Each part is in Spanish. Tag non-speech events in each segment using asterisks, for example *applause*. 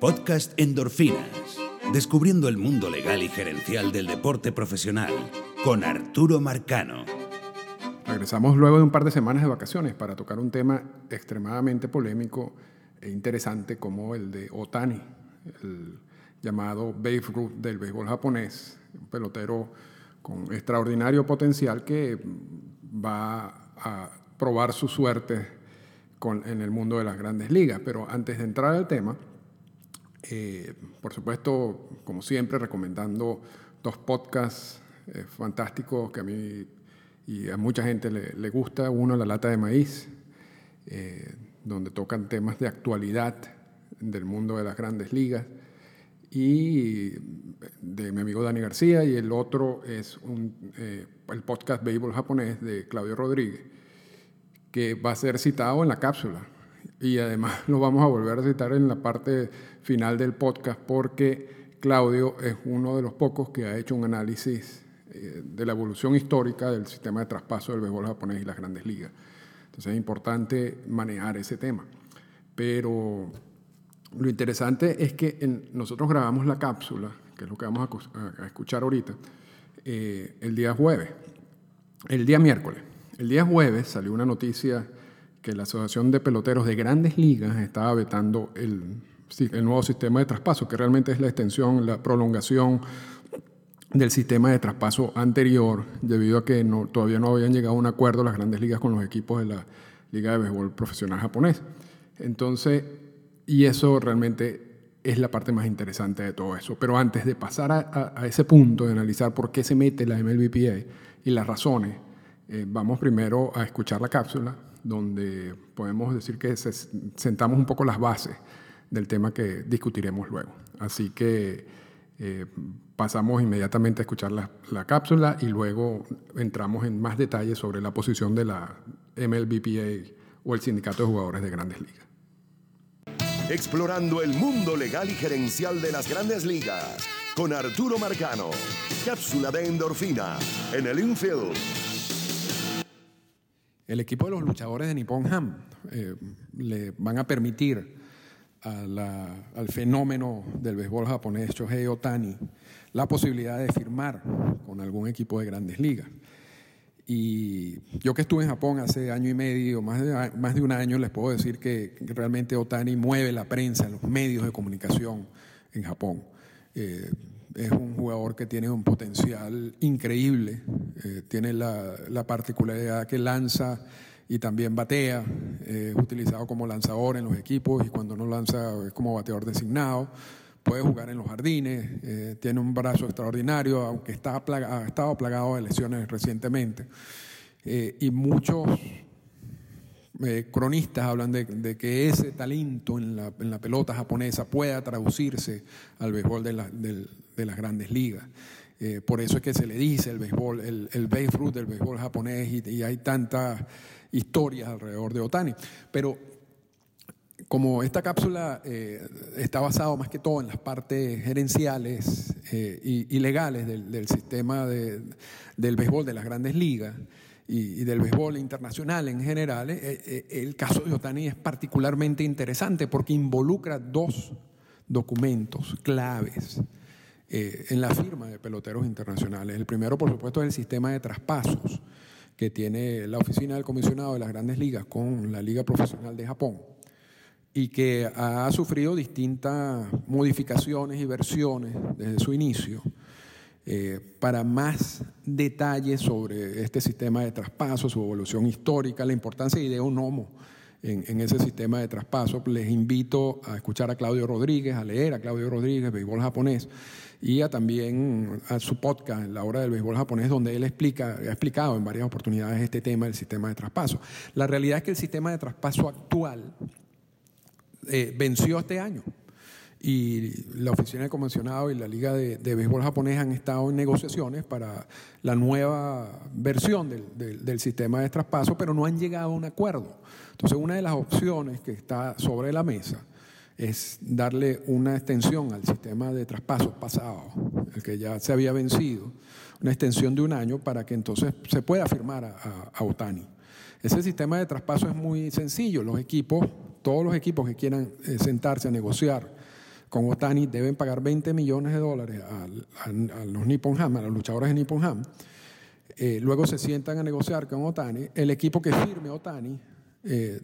Podcast Endorfinas. Descubriendo el mundo legal y gerencial del deporte profesional con Arturo Marcano. Regresamos luego de un par de semanas de vacaciones para tocar un tema extremadamente polémico e interesante como el de Otani, el llamado Babe Ruth del béisbol japonés, un pelotero con extraordinario potencial que va a probar su suerte en el mundo de las grandes ligas. Pero antes de entrar al tema, eh, por supuesto, como siempre, recomendando dos podcasts eh, fantásticos que a mí y a mucha gente le, le gusta. Uno, La Lata de Maíz, eh, donde tocan temas de actualidad del mundo de las grandes ligas, y de mi amigo Dani García, y el otro es el podcast Béisbol japonés de Claudio Rodríguez, que va a ser citado en la cápsula. Y además *laughs* lo vamos a volver a citar en la parte final del podcast porque Claudio es uno de los pocos que ha hecho un análisis eh, de la evolución histórica del sistema de traspaso del béisbol japonés y las grandes ligas. Entonces es importante manejar ese tema. Pero lo interesante es que nosotros grabamos la cápsula, que es lo que vamos a, escuchar ahorita, eh, el día jueves, el día miércoles. El día jueves salió una noticia que la Asociación de Peloteros de Grandes Ligas estaba vetando el, nuevo sistema de traspaso, que realmente es la extensión, la prolongación del sistema de traspaso anterior, debido a que todavía no habían llegado a un acuerdo las grandes ligas con los equipos de la Liga de Béisbol Profesional Japonés. Entonces, y eso realmente es la parte más interesante de todo eso. Pero antes de pasar a, a ese punto de analizar por qué se mete la MLBPA y las razones, eh, vamos primero a escuchar la cápsula, donde podemos decir que sentamos un poco las bases del tema que discutiremos luego. Así que eh, pasamos inmediatamente a escuchar la, la, cápsula y luego entramos en más detalles sobre la posición de la MLBPA o el Sindicato de Jugadores de Grandes Ligas. Explorando el mundo legal y gerencial de las grandes ligas con Arturo Marcano. Cápsula de endorfina en el infield el equipo de los luchadores de Nippon Ham eh, le van a permitir al fenómeno del béisbol japonés Shohei Otani la posibilidad de firmar con algún equipo de grandes ligas. Y yo que estuve en Japón hace año y medio, más de, más de un año, les puedo decir que, realmente Otani mueve la prensa, los medios de comunicación en Japón. Eh, es un jugador que tiene un potencial increíble, eh, tiene la, particularidad que lanza y también batea, es utilizado como lanzador en los equipos y cuando no lanza es como bateador designado, puede jugar en los jardines, eh, tiene un brazo extraordinario, aunque está ha estado plagado de lesiones recientemente. Eh, y muchos cronistas hablan de, que ese talento en la, en la, pelota japonesa pueda traducirse al béisbol de la, del, de las grandes ligas. Eh, por eso es que se le dice el béisbol, el, el Fruit del béisbol japonés y, hay tantas historias alrededor de Otani. Pero como esta cápsula eh, está basada más que todo en las partes gerenciales eh, y, legales del, sistema del béisbol de las grandes ligas y, y del béisbol internacional en general, el caso de Otani es particularmente interesante porque involucra dos documentos claves eh, en la firma de peloteros internacionales. El primero, por supuesto, es el sistema de traspasos que tiene la oficina del comisionado de las grandes ligas con la Liga Profesional de Japón y que ha sufrido distintas modificaciones y versiones desde su inicio. Eh, para más detalles sobre este sistema de traspasos, su evolución histórica, la importancia de un homo en, ese sistema de traspaso, les invito a escuchar a Claudio Rodríguez, a leer a Claudio Rodríguez, béisbol japonés, y a también a su podcast, La Hora del Béisbol Japonés, donde él explica, ha explicado en varias oportunidades este tema del sistema de traspaso. La realidad es que el sistema de traspaso actual eh, venció este año y la Oficina de Convencionado y la Liga de, Béisbol Japonés han estado en negociaciones para la nueva versión del, del, sistema de traspaso, pero no han llegado a un acuerdo. Entonces, una de las opciones que está sobre la mesa es darle una extensión al sistema de traspasos pasado, el que ya se había vencido, una extensión de un año para que entonces se pueda firmar a, Otani. Ese sistema de traspaso es muy sencillo. Los equipos, todos los equipos que quieran eh, sentarse a negociar con Otani deben pagar 20 millones de dólares a, los Nippon Ham, a los luchadores de Nippon Ham. Eh, luego se sientan a negociar con Otani. El equipo que firme Otani eh,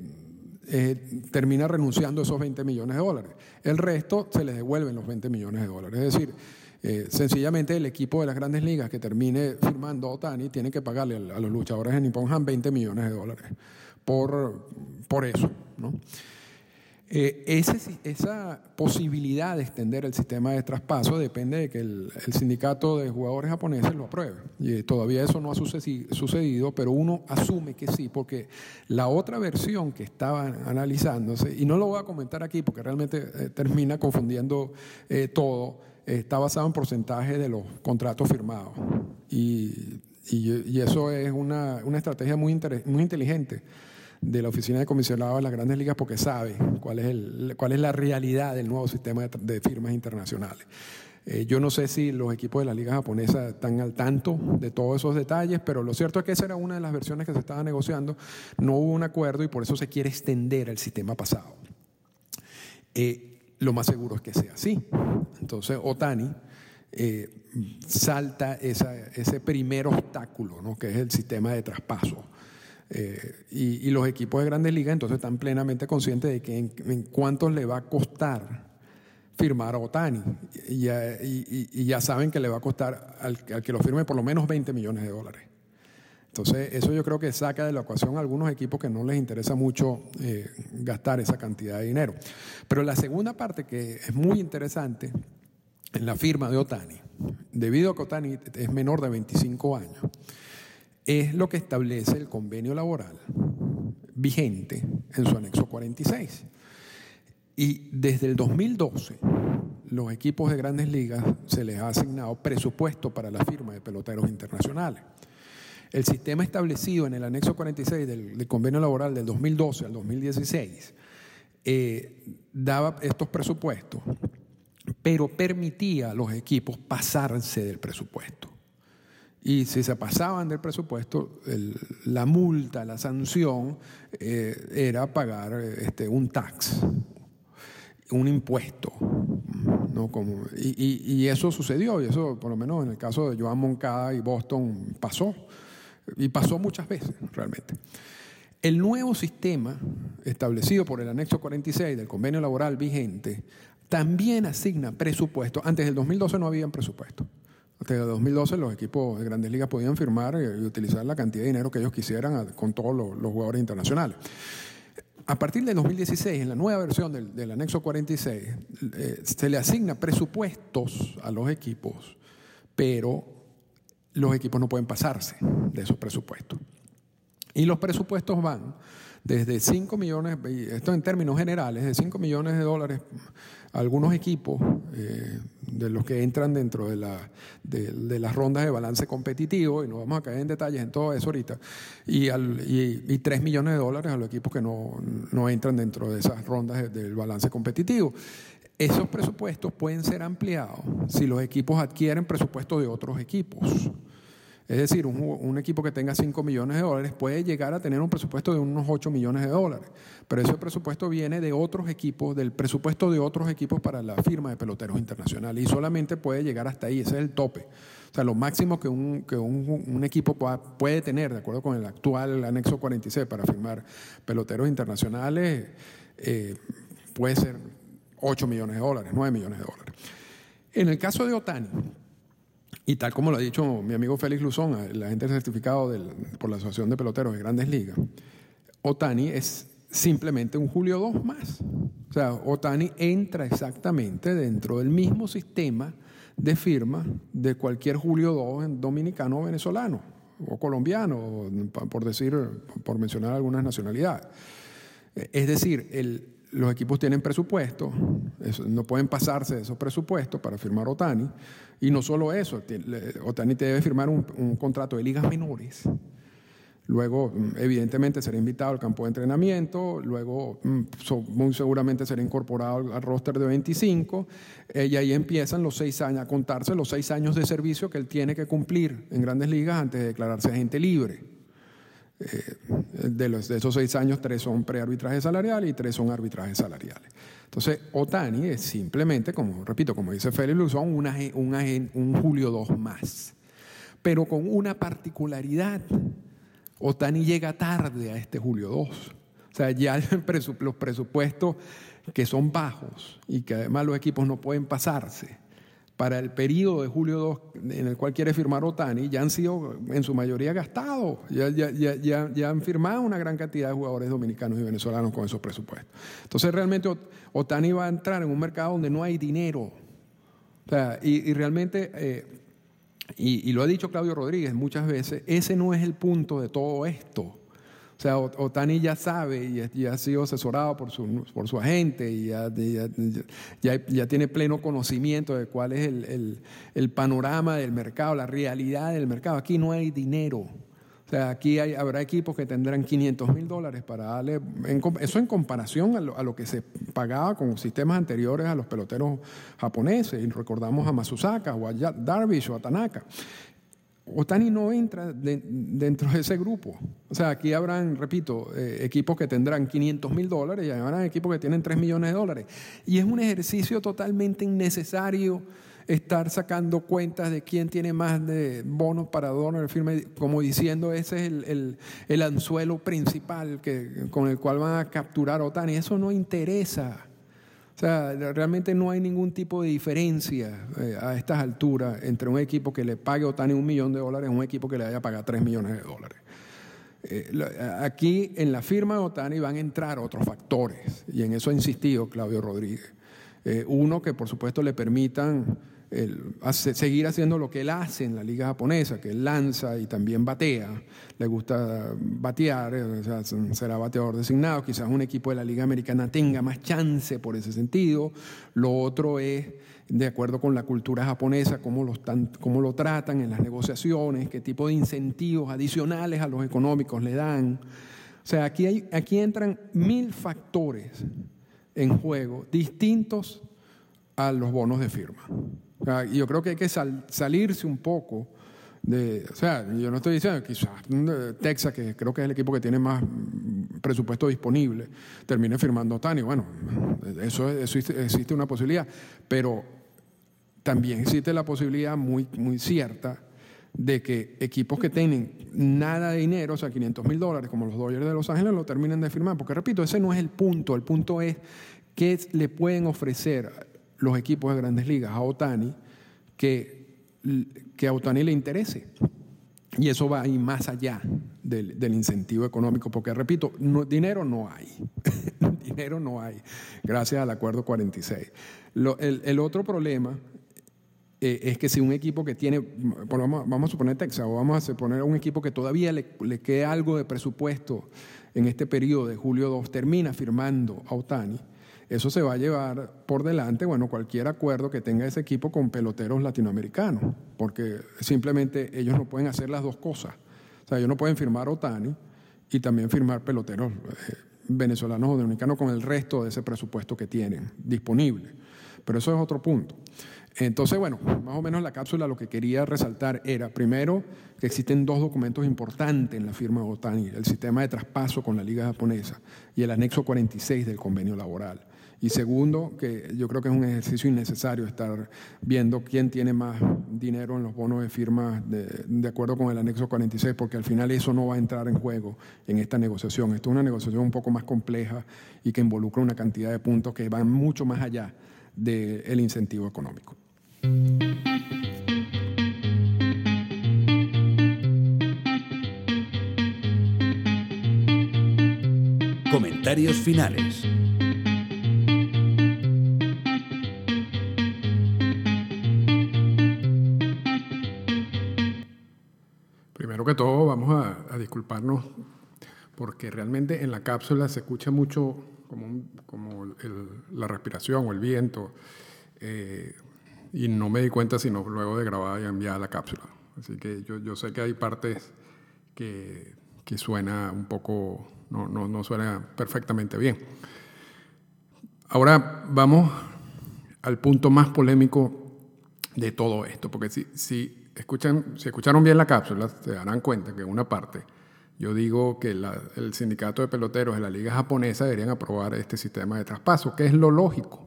eh, termina renunciando a esos 20 millones de dólares. El resto se les devuelven los 20 millones de dólares. Es decir, sencillamente el equipo de las grandes ligas que termine firmando Otani tiene que pagarle a, los luchadores de Nippon Ham 20 millones de dólares por, por eso. ¿no? Eh, esa posibilidad de extender el sistema de traspaso depende de que el, sindicato de jugadores japoneses lo apruebe. Y eh, todavía eso no ha sucedido, pero uno asume que sí, porque la otra versión que estaban analizándose, y no lo voy a comentar aquí porque realmente eh, termina confundiendo todo, está basado en porcentaje de los contratos firmados. Y, eso es una, estrategia muy inteligente de la Oficina de Comisionado de las Grandes Ligas porque sabe cuál es, el, cuál es la realidad del nuevo sistema de, firmas internacionales. Eh, yo no sé si los equipos de la liga japonesa están al tanto de todos esos detalles, pero lo cierto es que esa era una de las versiones que se estaba negociando. No hubo un acuerdo y por eso se quiere extender el sistema pasado. Eh, lo más seguro es que sea así. Entonces, Otani eh, salta ese primer obstáculo, ¿no? que es el sistema de traspaso. Eh, y, los equipos de grandes ligas entonces están plenamente conscientes de que en, cuánto le va a costar firmar a Otani. Y ya, saben que le va a costar al, que lo firme por lo menos 20 millones de dólares. Entonces, eso yo creo que saca de la ecuación a algunos equipos que no les interesa mucho eh, gastar esa cantidad de dinero. Pero la segunda parte que es muy interesante en la firma de Otani, debido a que Otani es menor de 25 años, es lo que establece el convenio laboral vigente en su anexo 46. Y desde el 2012, los equipos de grandes ligas se les ha asignado presupuesto para la firma de peloteros internacionales. El sistema establecido en el anexo 46 del, convenio laboral del 2012 al 2016 eh, daba estos presupuestos, pero permitía a los equipos pasarse del presupuesto. Y si se pasaban del presupuesto, la multa, la sanción eh, era pagar este, un tax, un impuesto. ¿no? Como, y, y, eso sucedió, y eso por lo menos en el caso de Joan Moncada y Boston pasó, y pasó muchas veces realmente. El nuevo sistema establecido por el anexo 46 del convenio laboral vigente también asigna presupuesto. Antes del 2012 no había presupuesto. El 2012 los equipos de grandes ligas podían firmar y utilizar la cantidad de dinero que ellos quisieran con todos los, jugadores internacionales. A partir del 2016, en la nueva versión del, anexo 46, eh, se le asigna presupuestos a los equipos, pero los equipos no pueden pasarse de esos presupuestos. Y los presupuestos van desde 5 millones, esto en términos generales, de 5 millones de dólares algunos equipos eh, de los que entran dentro de, la, de, las rondas de balance competitivo, y no vamos a caer en detalles en todo eso ahorita, y, al, y, 3 millones de dólares a los equipos que no, entran dentro de esas rondas del balance competitivo. Esos presupuestos pueden ser ampliados si los equipos adquieren presupuesto de otros equipos. Es decir, un, equipo que tenga 5 millones de dólares puede llegar a tener un presupuesto de unos 8 millones de dólares, pero ese presupuesto viene de otros equipos, del presupuesto de otros equipos para la firma de peloteros internacionales y solamente puede llegar hasta ahí, ese es el tope. O sea, lo máximo que un, equipo puede tener, de acuerdo con el actual anexo 46 para firmar peloteros internacionales, eh, puede ser 8 millones de dólares, 9 millones de dólares. En el caso de Otani, y tal como lo ha dicho mi amigo Félix Luzón, el agente certificado por la Asociación de Peloteros de Grandes Ligas, Otani es simplemente un Julio 2 más. O sea, Otani entra exactamente dentro del mismo sistema de firma de cualquier Julio 2 dominicano o venezolano o colombiano, por decir, por mencionar algunas nacionalidades. Es decir, el, los equipos tienen presupuesto, no pueden pasarse de esos presupuestos para firmar Otani. Y no solo eso, Otani debe firmar un, contrato de ligas menores. Luego, mm, evidentemente, será invitado al campo de entrenamiento. Luego, mm, muy seguramente será incorporado al, roster de 25. Eh, y ahí empiezan los seis años, a contarse los seis años de servicio que él tiene que cumplir en grandes ligas antes de declararse agente libre. Eh, de, los, de esos seis años, tres son prearbitraje salarial y tres son arbitrajes salariales. Entonces, Otani es simplemente, como repito, como dice Félix Luzón, un, un, un Julio 2 más. Pero con una particularidad. Otani llega tarde a este Julio 2. O sea, ya *laughs* los presupuestos que son bajos y que además los equipos no pueden pasarse para el periodo de julio 2 en el cual quiere firmar Otani ya han sido en su mayoría gastados. Ya, ya, ya, ya, han firmado una gran cantidad de jugadores dominicanos y venezolanos con esos presupuestos. Entonces realmente Otani va a entrar en un mercado donde no hay dinero. Sea, y, realmente, eh, y, y lo ha dicho Claudio Rodríguez muchas veces, ese no es el punto de todo esto. O sea, Otani ya sabe y, ha sido asesorado por su, por su agente y ya, ya, tiene pleno conocimiento de cuál es el, el, panorama del mercado, la realidad del mercado. Aquí no hay dinero. O sea, aquí hay, habrá equipos que tendrán 500 mil dólares para darle, eso en comparación a lo, a lo, que se pagaba con sistemas anteriores a los peloteros japoneses, y recordamos a Masusaka o a Darvish o a Tanaka. Otani no entra dentro de ese grupo. O sea, aquí habrán, repito, eh, equipos que tendrán 500 mil dólares y habrán equipos que tienen 3 millones de dólares. Y es un ejercicio totalmente innecesario estar sacando cuentas de quién tiene más de bonos para donor firme, como diciendo ese es el, anzuelo principal que, con el cual van a capturar a Otani. Eso no interesa. O sea, realmente no hay ningún tipo de diferencia eh, a estas alturas entre un equipo que le pague Otani un millón de dólares y un equipo que le vaya a pagar tres millones de dólares. Eh, aquí en la firma de Otani van a entrar otros factores, y en eso ha insistido Claudio Rodríguez. Eh, uno, que por supuesto le permitan seguir haciendo lo que él hace en la liga japonesa, que él lanza y también batea, le gusta batear, eh, será bateador designado, quizás un equipo de la liga americana tenga más chance por ese sentido. Lo otro es, de acuerdo con la cultura japonesa, cómo lo, cómo lo tratan en las negociaciones, qué tipo de incentivos adicionales a los económicos le dan. O sea, aquí, hay, aquí entran mil factores en juego distintos a los bonos de firma. Y yo creo que hay que salirse un poco de, o sea, yo no estoy diciendo quizás Texas, que creo que es el equipo que tiene más presupuesto disponible, termine firmando Tani. Bueno, eso, eso existe una posibilidad, pero también existe la posibilidad muy, muy cierta de que equipos que tienen nada de dinero, o sea, 500 mil dólares, como los Dodgers de Los Ángeles, lo terminen de firmar. Porque repito, ese no es el punto. El punto es qué le pueden ofrecer los equipos de grandes ligas a Otani que, que a Otani le interese. Y eso va a ir más allá del, incentivo económico, porque repito, dinero no hay. *laughs* dinero no hay, gracias al acuerdo 46. el, otro problema eh, es que si un equipo que tiene, vamos, a suponer Texas, o vamos a suponer un equipo que todavía le, le quede algo de presupuesto en este periodo de julio 2, termina firmando a Otani, eso se va a llevar por delante, bueno, cualquier acuerdo que tenga ese equipo con peloteros latinoamericanos, porque simplemente ellos no pueden hacer las dos cosas. O sea, ellos no pueden firmar Otani y también firmar peloteros eh, venezolanos o dominicanos con el resto de ese presupuesto que tienen disponible. Pero eso es otro punto. Entonces, bueno, más o menos la cápsula lo que quería resaltar era, primero, que existen dos documentos importantes en la firma de Otani, el sistema de traspaso con la Liga Japonesa y el anexo 46 del convenio laboral. Y segundo, que yo creo que es un ejercicio innecesario estar viendo quién tiene más dinero en los bonos de firma de, acuerdo con el anexo 46, porque al final eso no va a entrar en juego en esta negociación. Esto es una negociación un poco más compleja y que involucra una cantidad de puntos que van mucho más allá del incentivo económico. Comentarios finales. Que todo, vamos a, disculparnos porque realmente en la cápsula se escucha mucho como, como la respiración o el viento eh, y no me di cuenta sino luego de grabar y enviar la cápsula. Así que yo, yo sé que hay partes que, que suena un poco, no, no, no suena perfectamente bien. Ahora vamos al punto más polémico de todo esto, porque si, si si escucharon bien la cápsula, se darán cuenta que en una parte Yo digo que el sindicato de peloteros de la liga japonesa deberían aprobar este sistema de traspaso, que es lo lógico.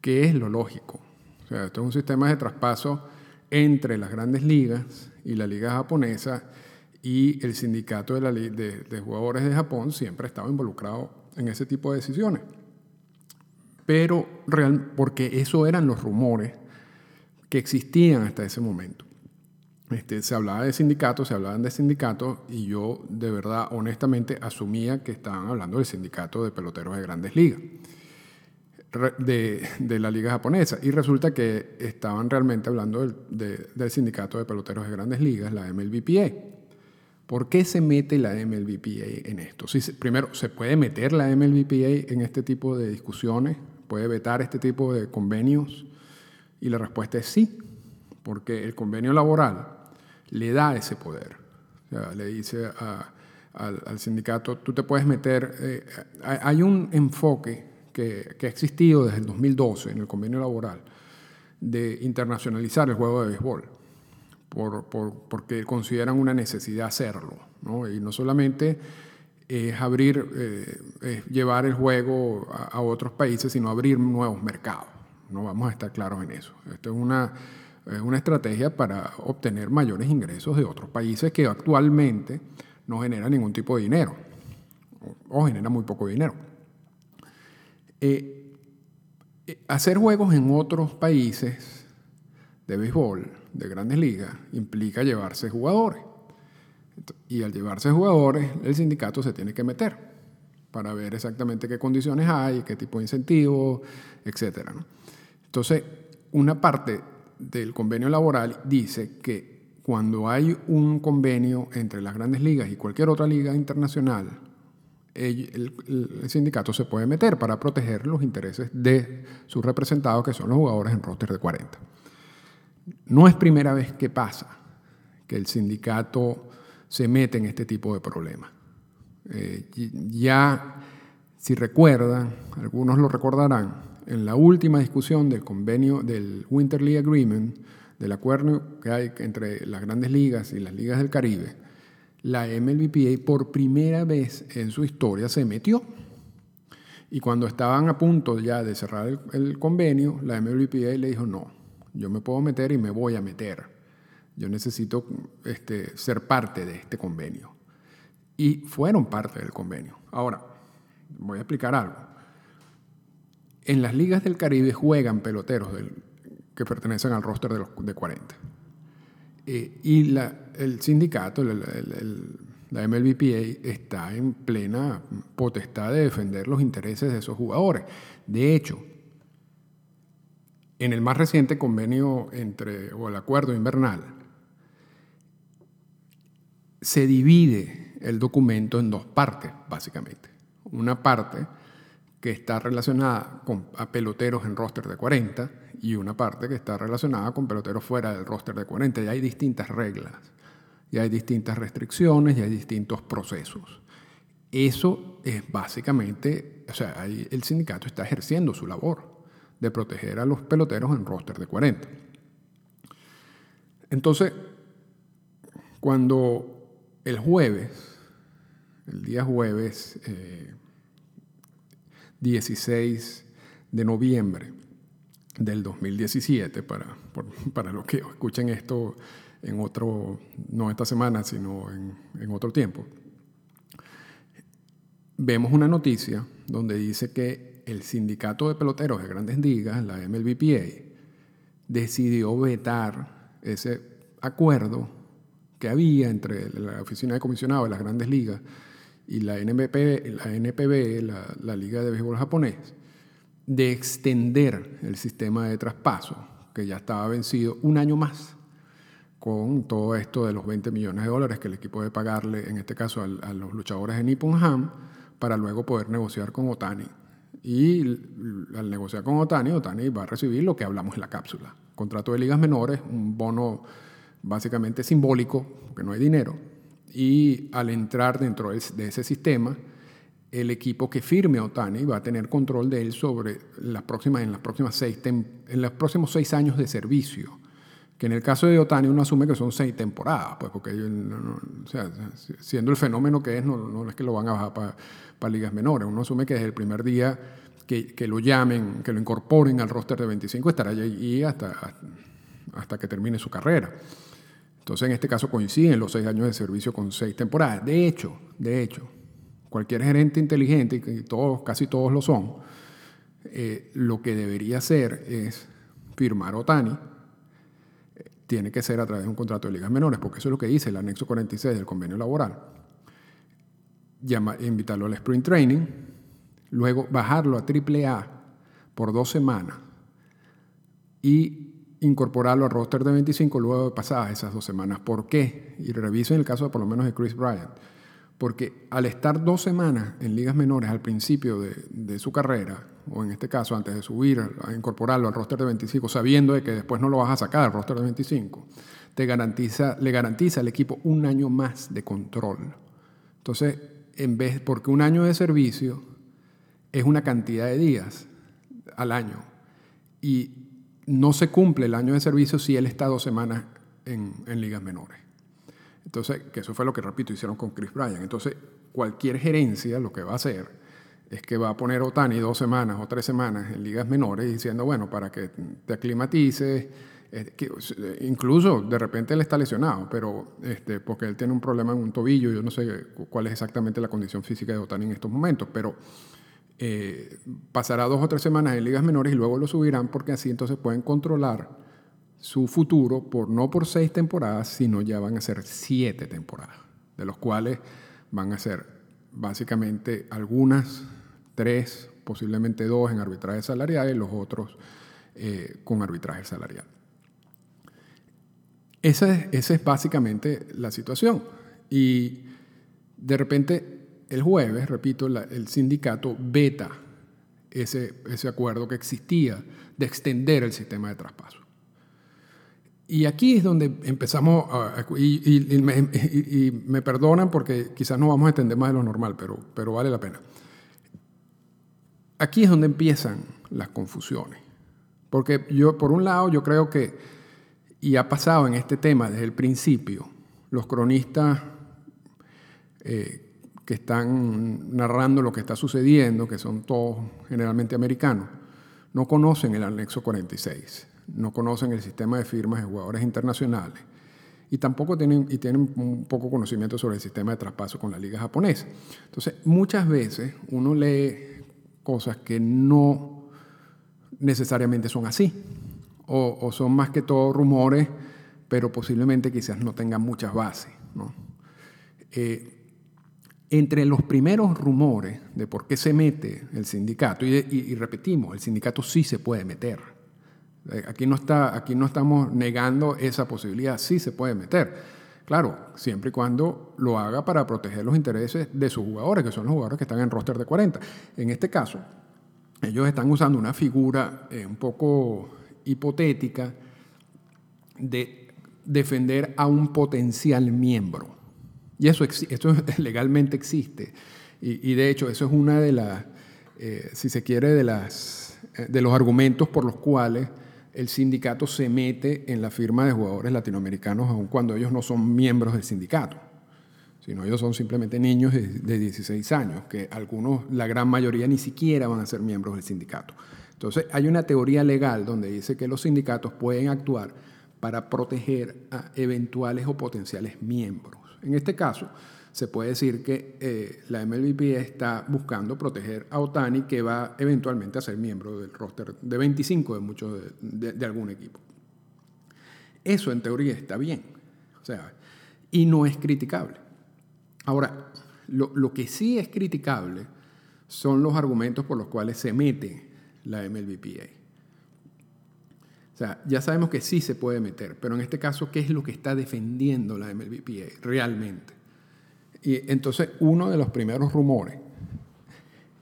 ¿Qué es lo lógico? O sea, esto es un sistema de traspaso entre las grandes ligas y la liga japonesa y el sindicato de, jugadores de Japón siempre ha estado involucrado en ese tipo de decisiones. Pero real, porque eso eran los rumores que existían hasta ese momento. Este, se hablaba de sindicatos, se hablaban de sindicatos y yo de verdad, honestamente, asumía que estaban hablando del sindicato de peloteros de grandes ligas, de, la liga japonesa. Y resulta que estaban realmente hablando del, sindicato de peloteros de grandes ligas, la MLBPA. ¿Por qué se mete la MLBPA en esto? Primero, ¿se puede meter la MLBPA en este tipo de discusiones? ¿Puede vetar este tipo de convenios? Y la respuesta es sí, porque el convenio laboral le da ese poder. le dice al, sindicato, tú te puedes meter, eh, hay un enfoque que, ha existido desde el 2012 en el convenio laboral de internacionalizar el juego de béisbol, por, porque consideran una necesidad hacerlo, y no solamente es abrir, eh, llevar el juego a, a, otros países, sino abrir nuevos mercados. No vamos a estar claros en eso. Esto es una es una estrategia para obtener mayores ingresos de otros países que actualmente no generan ningún tipo de dinero o, genera muy poco dinero. Eh, eh, hacer juegos en otros países de béisbol, de grandes ligas, implica llevarse jugadores. Y al llevarse jugadores, el sindicato se tiene que meter para ver exactamente qué condiciones hay, qué tipo de incentivos, etc. Entonces, una parte del convenio laboral dice que cuando hay un convenio entre las grandes ligas y cualquier otra liga internacional, el, sindicato se puede meter para proteger los intereses de sus representados, que son los jugadores en roster de 40. No es primera vez que pasa que el sindicato se mete en este tipo de problemas. Eh, ya, si recuerdan, algunos lo recordarán, en la última discusión del convenio del Winter League Agreement, del acuerdo que hay entre las grandes ligas y las ligas del Caribe, la MLBPA por primera vez en su historia se metió. Y cuando estaban a punto ya de cerrar el, convenio, la MLBPA le dijo, no, yo me puedo meter y me voy a meter. Yo necesito este, ser parte de este convenio. Y fueron parte del convenio. Ahora, voy a explicar algo en las ligas del Caribe juegan peloteros que pertenecen al roster de, los, de 40. Eh, y el sindicato, la MLBPA, está en plena potestad de defender los intereses de esos jugadores. De hecho, en el más reciente convenio entre, o el acuerdo invernal, se divide el documento en dos partes, básicamente. Una parte que está relacionada con a peloteros en roster de 40 y una parte que está relacionada con peloteros fuera del roster de 40. Y hay distintas reglas, y hay distintas restricciones, y hay distintos procesos. Eso es básicamente, o sea, el sindicato está ejerciendo su labor de proteger a los peloteros en roster de 40. Entonces, cuando el jueves, el día jueves, eh, 16 de noviembre del 2017, para, para los que escuchen esto en otro, no esta semana, sino en, otro tiempo, vemos una noticia donde dice que el sindicato de peloteros de grandes ligas, la MLBPA, decidió vetar ese acuerdo que había entre la oficina de comisionado de las grandes ligas y la, NBP, la NPB, la, Liga de Béisbol Japonés, de extender el sistema de traspaso, que ya estaba vencido un año más, con todo esto de los 20 millones de dólares que el equipo debe pagarle, en este caso a, los luchadores de Nippon Ham, para luego poder negociar con Otani. Y al negociar con Otani, Otani va a recibir lo que hablamos en la cápsula. Contrato de ligas menores, un bono básicamente simbólico, porque no hay dinero, y al entrar dentro de ese sistema, el equipo que firme Otani va a tener control de él sobre las próximas, en, las próximas seis en los próximos seis años de servicio que en el caso de Otani uno asume que son seis temporadas, pues porque siendo el fenómeno que es, no, es que lo van a bajar para ligas menores, uno asume que desde el primer día que, lo llamen, que lo incorporen al roster de 25, estará allí hasta, hasta que termine su carrera. Entonces, en este caso coinciden los seis años de servicio con seis temporadas. De hecho, de hecho, cualquier gerente inteligente, y todos, casi todos lo son, eh, lo que debería hacer es firmar Otani tiene que ser a través de un contrato de ligas menores, porque eso es lo que dice el anexo 46 del convenio laboral. Invitarlo al sprint training, luego bajarlo a AAA por dos semanas y incorporarlo al roster de 25 luego de pasadas esas dos semanas. ¿Por qué? Y reviso en el caso por lo menos de Chris Bryant. Porque al estar dos semanas en ligas menores al principio de, su carrera, o en este caso antes de subir a incorporarlo al roster de 25, sabiendo de que después no lo vas a sacar al roster de 25, te garantiza, le garantiza al equipo un año más de control. Entonces, en vez, porque un año de servicio es una cantidad de días al año y no se cumple el año de servicio si él está dos semanas en, ligas menores. Entonces, que eso fue lo que, repito, hicieron con Chris Bryan. Entonces, cualquier gerencia lo que va a hacer es que va a poner Otani dos semanas o tres semanas en ligas menores diciendo, bueno, para que te aclimatices, eh, incluso de repente él está lesionado, pero este, porque él tiene un problema en un tobillo, yo no sé cuál es exactamente la condición física de Otani en estos momentos, pero eh, pasará dos o tres semanas en ligas menores y luego lo subirán porque así entonces pueden controlar su futuro por no por seis temporadas, sino ya van a ser siete temporadas, de los cuales van a ser básicamente algunas, tres, posiblemente dos en arbitraje salarial y los otros eh, con arbitraje salarial. Esa es, esa es básicamente la situación. Y de repente el jueves, repito, el sindicato veta ese, ese acuerdo que existía de extender el sistema de traspaso. Y aquí es donde empezamos, y, me, perdonan porque quizás no vamos a entender más de lo normal, pero, pero vale la pena. Aquí es donde empiezan las confusiones. Porque yo, por un lado, yo creo que, y ha pasado en este tema desde el principio, los cronistas eh, que están narrando lo que está sucediendo, que son todos generalmente americanos, no conocen el anexo 46 no conocen el sistema de firmas de jugadores internacionales y tampoco tienen, y tienen un poco conocimiento sobre el sistema de traspaso con la liga japonesa. Entonces, muchas veces uno lee cosas que no necesariamente son así, o, son más que todo rumores, pero posiblemente quizás no tengan muchas bases. Eh, entre los primeros rumores de por qué se mete el sindicato, y repetimos, el sindicato sí se puede meter, eh, aquí no, está, aquí no estamos negando esa posibilidad, sí se puede meter. Claro, siempre y cuando lo haga para proteger los intereses de sus jugadores, que son los jugadores que están en roster de 40. En este caso, ellos están usando una figura eh, un poco hipotética de defender a un potencial miembro. Y eso, *laughs* legalmente existe. Y, de hecho, eso es una de las, eh, si se quiere, de, las, de los argumentos por los cuales el sindicato se mete en la firma de jugadores latinoamericanos, aun cuando ellos no son miembros del sindicato, sino ellos son simplemente niños de, 16 años, que algunos, la gran mayoría, ni siquiera van a ser miembros del sindicato. Entonces, hay una teoría legal donde dice que los sindicatos pueden actuar para proteger a eventuales o potenciales miembros. En este caso, se puede decir que eh, la MLB está buscando proteger a Otani, que va eventualmente a ser miembro del roster de 25 de muchos de, algún equipo. Eso en teoría está bien, o sea, y no es criticable. Ahora, lo, lo que sí es criticable son los argumentos por los cuales se mete la MLBPA. Sea, ya sabemos que sí se puede meter, pero en este caso, ¿qué es lo que está defendiendo la MLBPA realmente? Y entonces uno de los primeros rumores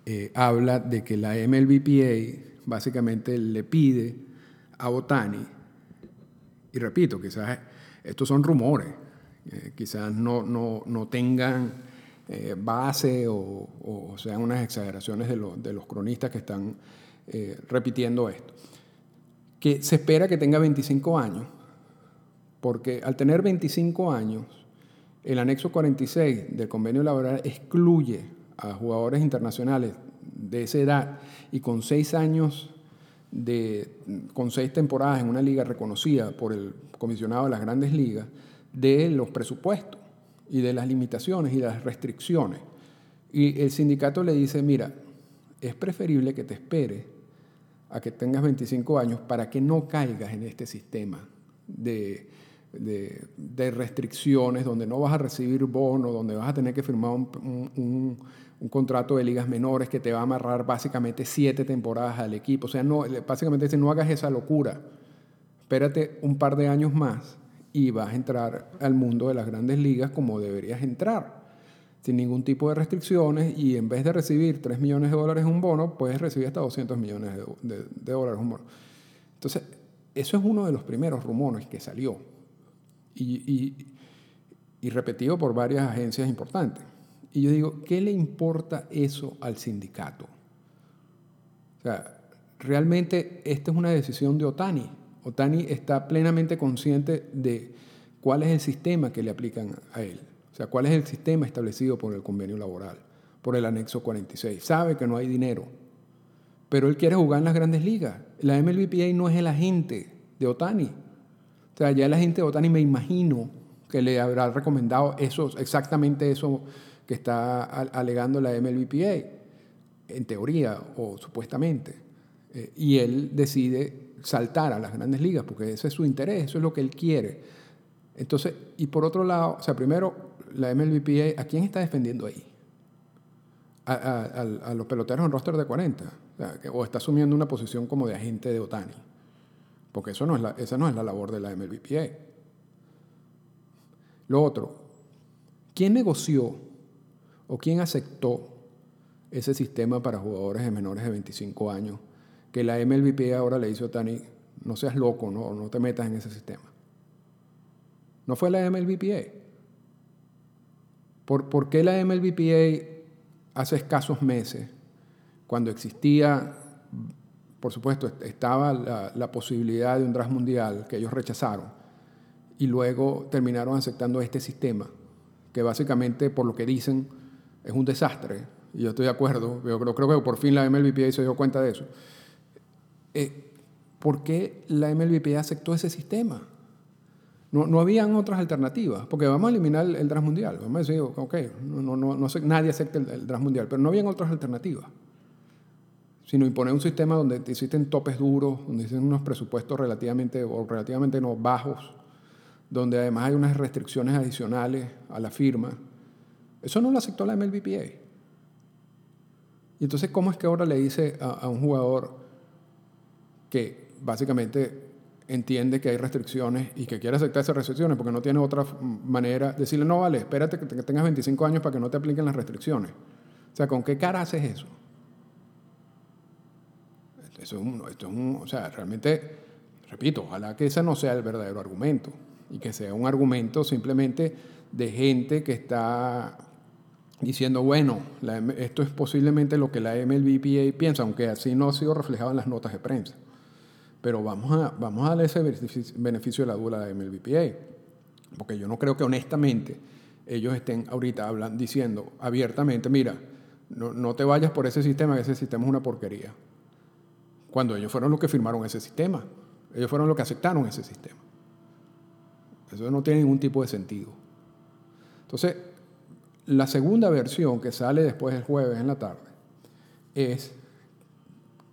eh, habla de que la MLBPA básicamente le pide a Otani, y repito, quizás estos son rumores, eh, quizás no, no, tengan eh, base o, sean unas exageraciones de, de, los cronistas que están repitiendo esto, que se espera que tenga 25 años porque al tener 25 años, el anexo 46 del convenio laboral excluye a jugadores internacionales de esa edad y con seis años de, con seis temporadas en una liga reconocida por el comisionado de las grandes ligas, de los presupuestos y de las limitaciones y las restricciones. Y el sindicato le dice, mira, es preferible que te espere a que tengas 25 años para que no caigas en este sistema de, de, restricciones donde no vas a recibir bono, donde vas a tener que firmar un, un, contrato de ligas menores que te va a amarrar básicamente siete temporadas al equipo. O sea, no, básicamente dice, no hagas esa locura. Espérate un par de años más y vas a entrar al mundo de las grandes ligas como deberías entrar, sin ningún tipo de restricciones y en vez de recibir 3 millones de dólares en un bono, puedes recibir hasta 200 millones de, dólares en un bono. Entonces, eso es uno de los primeros rumores que salió y, y repetido por varias agencias importantes. Y yo digo, ¿qué le importa eso al sindicato? O sea, realmente esta es una decisión de Otani. Otani está plenamente consciente de cuál es el sistema que le aplican a él, sea, cuál es el sistema establecido por el convenio laboral, por el anexo 46. Sabe que no hay dinero, pero él quiere jugar en las grandes ligas. La MLBPA no es el agente de Otani. O sea, ya el agente de Otani me imagino que le habrá recomendado eso, exactamente eso que está alegando la MLBPA, en teoría o supuestamente. Eh, y él decide saltar a las grandes ligas, porque ese es su interés, eso es lo que él quiere. Entonces, y por otro lado, o sea, primero, la MLBPA, ¿a quién está defendiendo ahí? A, los peloteros en roster de 40, o, está asumiendo una posición como de agente de Otani, porque eso no es la, esa no es la labor de la MLBPA. Lo otro, ¿quién negoció o quién aceptó ese sistema para jugadores de menores de 25 años que la MLBPA ahora le dice a Tani, no seas loco, no, no te metas en ese sistema. No fue la MLBPA. ¿Por, ¿Por, qué la MLBPA hace escasos meses, cuando existía, por supuesto, estaba la, posibilidad de un draft mundial que ellos rechazaron, y luego terminaron aceptando este sistema, que básicamente, por lo que dicen, es un desastre, y yo estoy de acuerdo, yo creo, creo que por fin la MLBPA se dio cuenta de eso. Eh, ¿por qué la MLBPA aceptó ese sistema? No, no habían otras alternativas, porque vamos a eliminar el, draft mundial. Vamos a decir, ok, no, no, no, nadie acepta el, draft mundial, pero no habían otras alternativas. Sino imponer un sistema donde existen topes duros, donde existen unos presupuestos relativamente o relativamente no bajos, donde además hay unas restricciones adicionales a la firma. Eso no lo aceptó la MLBPA. Y entonces, ¿cómo es que ahora le dice a un jugador, que básicamente entiende que hay restricciones y que quiere aceptar esas restricciones porque no tiene otra manera de decirle, no vale, espérate que tengas 25 años para que no te apliquen las restricciones. O sea, ¿con qué cara haces eso? Esto es un, esto es o sea, realmente, repito, ojalá que ese no sea el verdadero argumento y que sea un argumento simplemente de gente que está diciendo, bueno, esto es posiblemente lo que la MLBPA piensa, aunque así no ha sido reflejado en las notas de prensa. Pero vamos a, vamos a darle ese beneficio de la duda a la MLBPA. Porque yo no creo que honestamente ellos estén ahorita hablando, diciendo abiertamente, mira, no, no te vayas por ese sistema, ese sistema es una porquería. Cuando ellos fueron los que firmaron ese sistema. Ellos fueron los que aceptaron ese sistema. Eso no tiene ningún tipo de sentido. Entonces, la segunda versión que sale después del jueves en la tarde es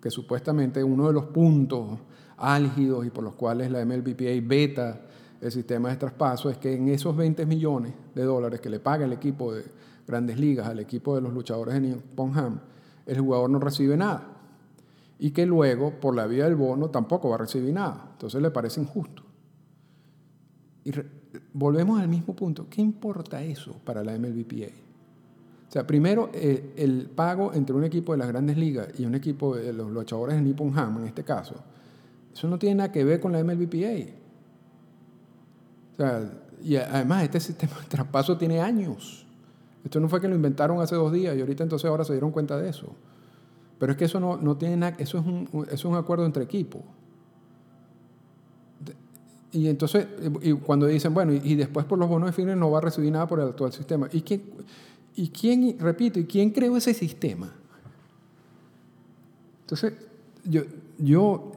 que supuestamente uno de los puntos álgidos y por los cuales la MLBPA veta el sistema de traspaso es que en esos 20 millones de dólares que le paga el equipo de grandes ligas al equipo de los luchadores de Nippon el jugador no recibe nada. Y que luego, por la vía del bono, tampoco va a recibir nada. Entonces le parece injusto. Y volvemos al mismo punto. ¿Qué importa eso para la MLBPA? O sea, primero, el, el pago entre un equipo de las grandes ligas y un equipo de los luchadores de Nippon Ham, en este caso, eso no tiene nada que ver con la MLBPA. O sea, y además este sistema de traspaso tiene años. Esto no fue que lo inventaron hace dos días y ahorita entonces ahora se dieron cuenta de eso. Pero es que eso no, no tiene nada, eso es, un, eso es un acuerdo entre equipos. Y entonces, y cuando dicen, bueno, y, después por los bonos de fines no va a recibir nada por el actual sistema. ¿Y quién, y quién, repito, y quién creó ese sistema? Entonces, yo, yo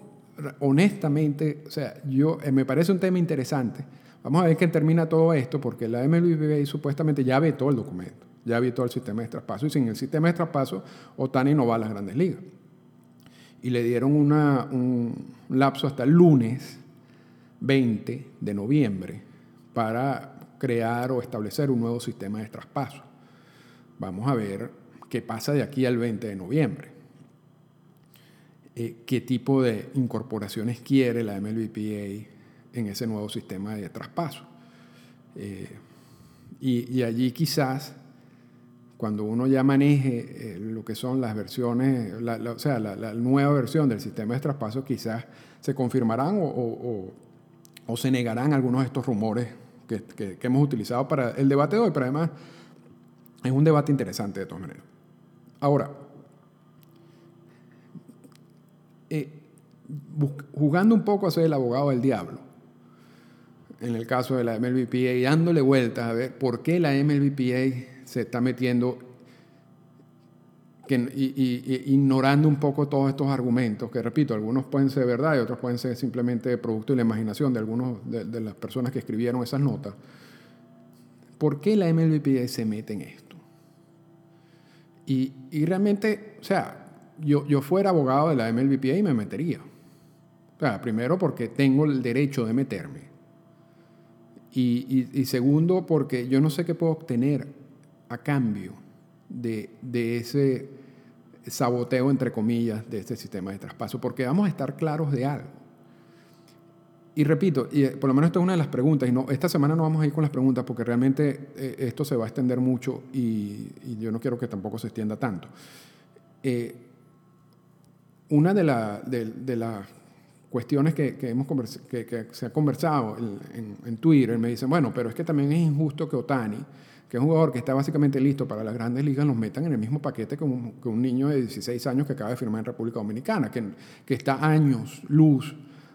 honestamente, o sea, yo, eh, me parece un tema interesante. Vamos a ver qué termina todo esto, porque la MLB supuestamente ya vetó el documento, ya vetó el sistema de traspaso, y sin el sistema de traspaso, Otani no va a las grandes ligas. Y le dieron un lapso hasta el lunes 20 de noviembre para crear o establecer un nuevo sistema de traspaso. Vamos a ver qué pasa de aquí al 20 de noviembre. Eh, qué tipo de incorporaciones quiere la MLBPA en ese nuevo sistema de traspaso. Eh, y, allí quizás, cuando uno ya maneje eh, lo que son las versiones, o sea, la, nueva versión del sistema de traspaso, quizás se confirmarán o o se negarán algunos de estos rumores que, hemos utilizado para el debate de hoy, pero además es un debate interesante de todas maneras. Ahora, eh, jugando un poco a ser el abogado del diablo, en el caso de la MLBPA, y dándole vueltas a ver por qué la MLBPA se está metiendo y, ignorando un poco todos estos argumentos, que repito, algunos pueden ser verdad y otros pueden ser simplemente producto de la imaginación de algunas de, las personas que escribieron esas notas, ¿por qué la MLBPA se mete en esto? Y, realmente, o sea, yo, yo fuera abogado de la MLBPA y me metería. O sea, primero porque tengo el derecho de meterme. Y, y segundo porque yo no sé qué puedo obtener a cambio de, de ese saboteo, entre comillas, de este sistema de traspaso, porque vamos a estar claros de algo. Y repito, y eh, por lo menos esta es una de las preguntas, y no, esta semana no vamos a ir con las preguntas porque realmente eh, esto se va a extender mucho y, yo no quiero que tampoco se extienda tanto. Eh, una de, las cuestiones que, hemos que, se ha conversado en, Twitter, me dicen, bueno, pero es que también es injusto que Otani, que es un jugador que está básicamente listo para las grandes ligas, nos metan en el mismo paquete que un, un niño de 16 años que acaba de firmar en República Dominicana, que, que está años luz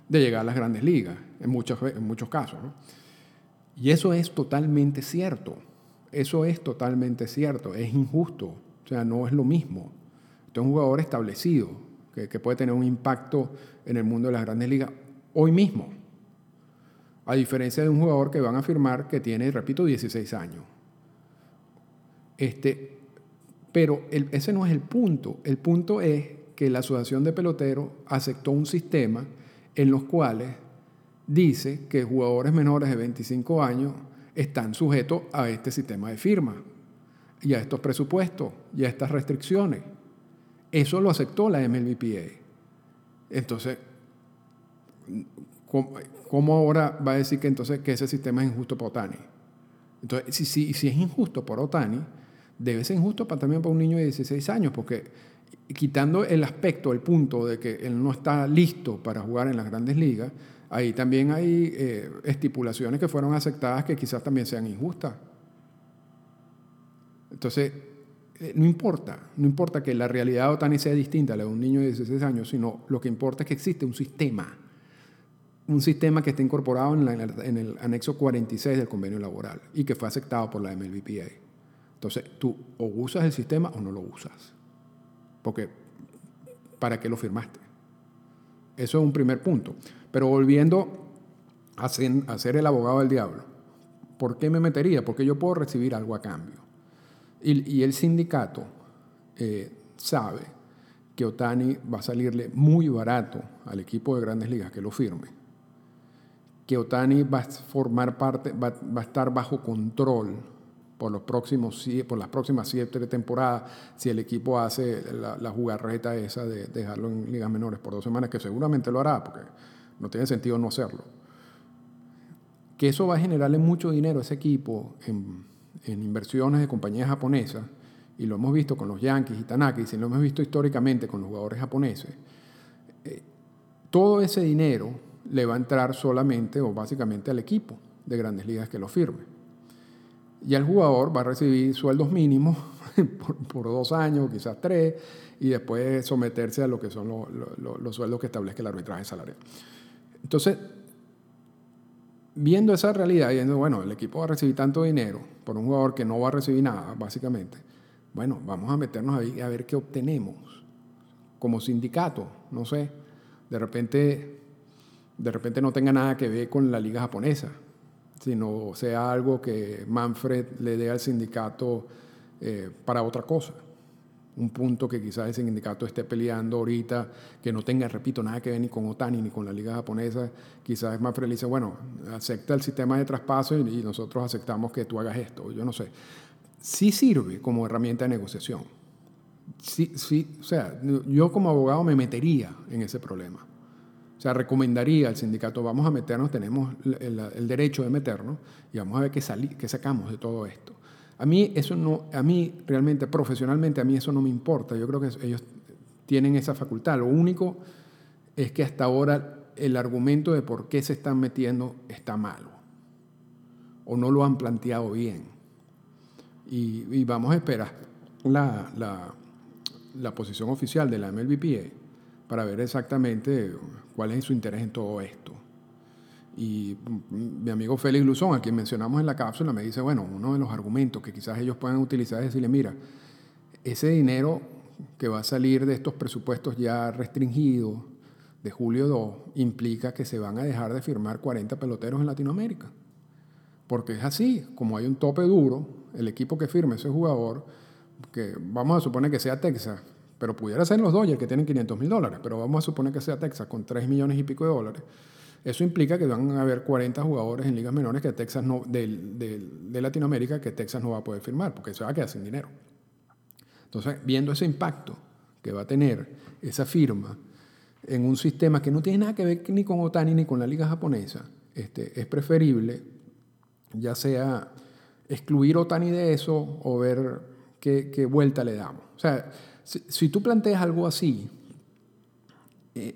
de llegar a las grandes ligas, en muchos, en muchos casos. Y eso es totalmente cierto. Eso es totalmente cierto. Es injusto. O sea, no es lo mismo. Este es un jugador establecido que, puede tener un impacto en el mundo de las grandes ligas hoy mismo. A diferencia de un jugador que van a firmar que tiene, repito, 16 años. Este, pero ese no es el punto. El punto es que la Asociación de Peloteros aceptó un sistema en los cuales dice que jugadores menores de 25 años están sujetos a este sistema de firma y a estos presupuestos y a estas restricciones. Eso lo aceptó la MLBPA. Entonces, ¿cómo, ahora va a decir que entonces que ese sistema es injusto para Otani? Entonces, si, es injusto para Otani, debe ser injusto también para un niño de 16 años, porque quitando el aspecto, el punto de que él no está listo para jugar en las grandes ligas, ahí también hay eh, estipulaciones que fueron aceptadas que quizás también sean injustas. Entonces, no importa, no importa que la realidad de Otani sea distinta a la de un niño de 16 años, sino lo que importa es que existe un sistema, un sistema que está incorporado en, el anexo 46 del convenio laboral y que fue aceptado por la MLBPA. Entonces, tú o usas el sistema o no lo usas. Porque, ¿para qué lo firmaste? Eso es un primer punto. Pero volviendo a ser, el abogado del diablo, ¿por qué me metería? Porque yo puedo recibir algo a cambio. Y, el sindicato eh, sabe que Otani va a salirle muy barato al equipo de grandes ligas que lo firme. Que Otani va a formar parte, va, va a estar bajo control por, los próximos, por las próximas siete temporadas, si el equipo hace la, la jugarreta esa de dejarlo en ligas menores por dos semanas, que seguramente lo hará, porque no tiene sentido no hacerlo. Que eso va a generarle mucho dinero a ese equipo en, en inversiones de compañías japonesas, y lo hemos visto con los Yankees y Tanaka, y lo hemos visto históricamente con los jugadores japoneses, eh, todo ese dinero le va a entrar solamente o básicamente al equipo de grandes ligas que lo firme y el jugador va a recibir sueldos mínimos *laughs* por, dos años, quizás tres, y después someterse a lo que son los sueldos que establezca el arbitraje salarial. Entonces, viendo esa realidad, viendo, bueno, el equipo va a recibir tanto dinero por un jugador que no va a recibir nada, básicamente, bueno, vamos a meternos ahí a ver qué obtenemos como sindicato, no sé, de repente, de repente no tenga nada que ver con la liga japonesa, sino sea algo que Manfred le dé al sindicato eh, para otra cosa un punto que quizás ese sindicato esté peleando ahorita, que no tenga, repito, nada que ver ni con Otani ni con la liga japonesa, quizás más feliz, bueno, acepta el sistema de traspaso y, nosotros aceptamos que tú hagas esto, yo no sé. Sí sirve como herramienta de negociación. Sí, sí, o sea, yo como abogado me metería en ese problema. O sea, recomendaría al sindicato, vamos a meternos, tenemos el, derecho de meternos y vamos a ver qué, qué sacamos de todo esto. A mí eso no, a mí realmente profesionalmente a mí eso no me importa. Yo creo que ellos tienen esa facultad. Lo único es que hasta ahora el argumento de por qué se están metiendo está malo o no lo han planteado bien. Y, vamos a esperar la, la, posición oficial de la MLBPA para ver exactamente cuál es su interés en todo esto. Y mi amigo Félix Luzón, a quien mencionamos en la cápsula, me dice, bueno, uno de los argumentos que quizás ellos puedan utilizar es decirle, mira, ese dinero que va a salir de estos presupuestos ya restringidos de julio 2 implica que se van a dejar de firmar 40 peloteros en Latinoamérica. Porque es así, como hay un tope duro, el equipo que firme ese jugador, que vamos a suponer que sea Texas, pero pudiera ser los Dodgers que tienen 500 mil dólares, pero vamos a suponer que sea Texas con 3 millones y pico de dólares eso implica que van a haber 40 jugadores en ligas menores que Texas no, de, Latinoamérica que Texas no va a poder firmar, porque se va a quedar sin dinero. Entonces, viendo ese impacto que va a tener esa firma en un sistema que no tiene nada que ver ni con Otani ni con la liga japonesa, este, es preferible ya sea excluir Otani de eso o ver qué, vuelta le damos. O sea, si, tú planteas algo así, eh,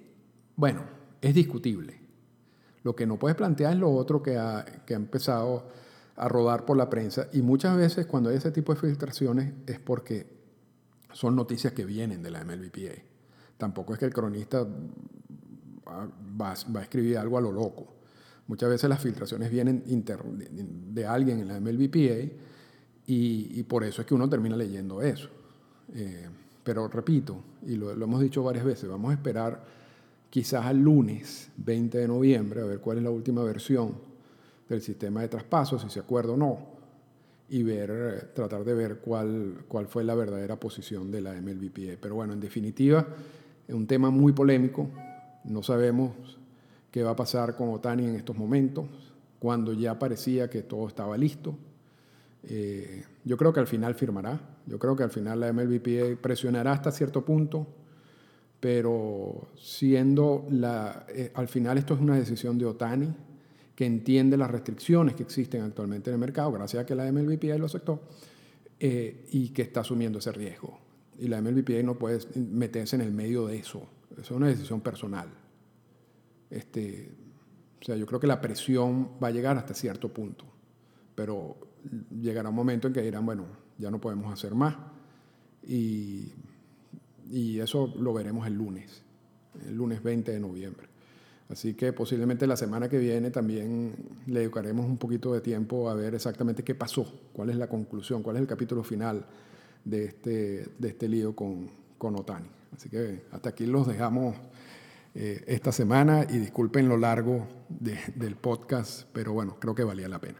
bueno, es discutible. Lo que no puedes plantear es lo otro que ha, que ha empezado a rodar por la prensa y muchas veces cuando hay ese tipo de filtraciones es porque son noticias que vienen de la MLBPA. Tampoco es que el cronista va, a escribir algo a lo loco. Muchas veces las filtraciones vienen de, alguien en la MLBPA y, por eso es que uno termina leyendo eso. Eh, pero repito, y lo, lo hemos dicho varias veces, vamos a esperar quizás al lunes 20 de noviembre, a ver cuál es la última versión del sistema de traspaso, si se acuerda o no, y ver, eh, tratar de ver cuál, cuál fue la verdadera posición de la MLBPA. Pero bueno, en definitiva, es un tema muy polémico, no sabemos qué va a pasar con Otani en estos momentos, cuando ya parecía que todo estaba listo. Eh, yo creo que al final firmará, yo creo que al final la MLBPA presionará hasta cierto punto, pero siendo la, eh, al final esto es una decisión de Otani, que entiende las restricciones que existen actualmente en el mercado, gracias a que la MLBPA lo aceptó, eh, y que está asumiendo ese riesgo. Y la MLBPA no puede meterse en el medio de eso. Eso es una decisión personal. Este, o sea, yo creo que la presión va a llegar hasta cierto punto, pero llegará un momento en que dirán, bueno, ya no podemos hacer más. Y y eso lo veremos el lunes, el lunes 20 de noviembre. Así que posiblemente la semana que viene también le dedicaremos un poquito de tiempo a ver exactamente qué pasó, cuál es la conclusión, cuál es el capítulo final de este, de este lío con, con Otani. Así que hasta aquí los dejamos eh, esta semana y disculpen lo largo del podcast, pero bueno, creo que valía la pena.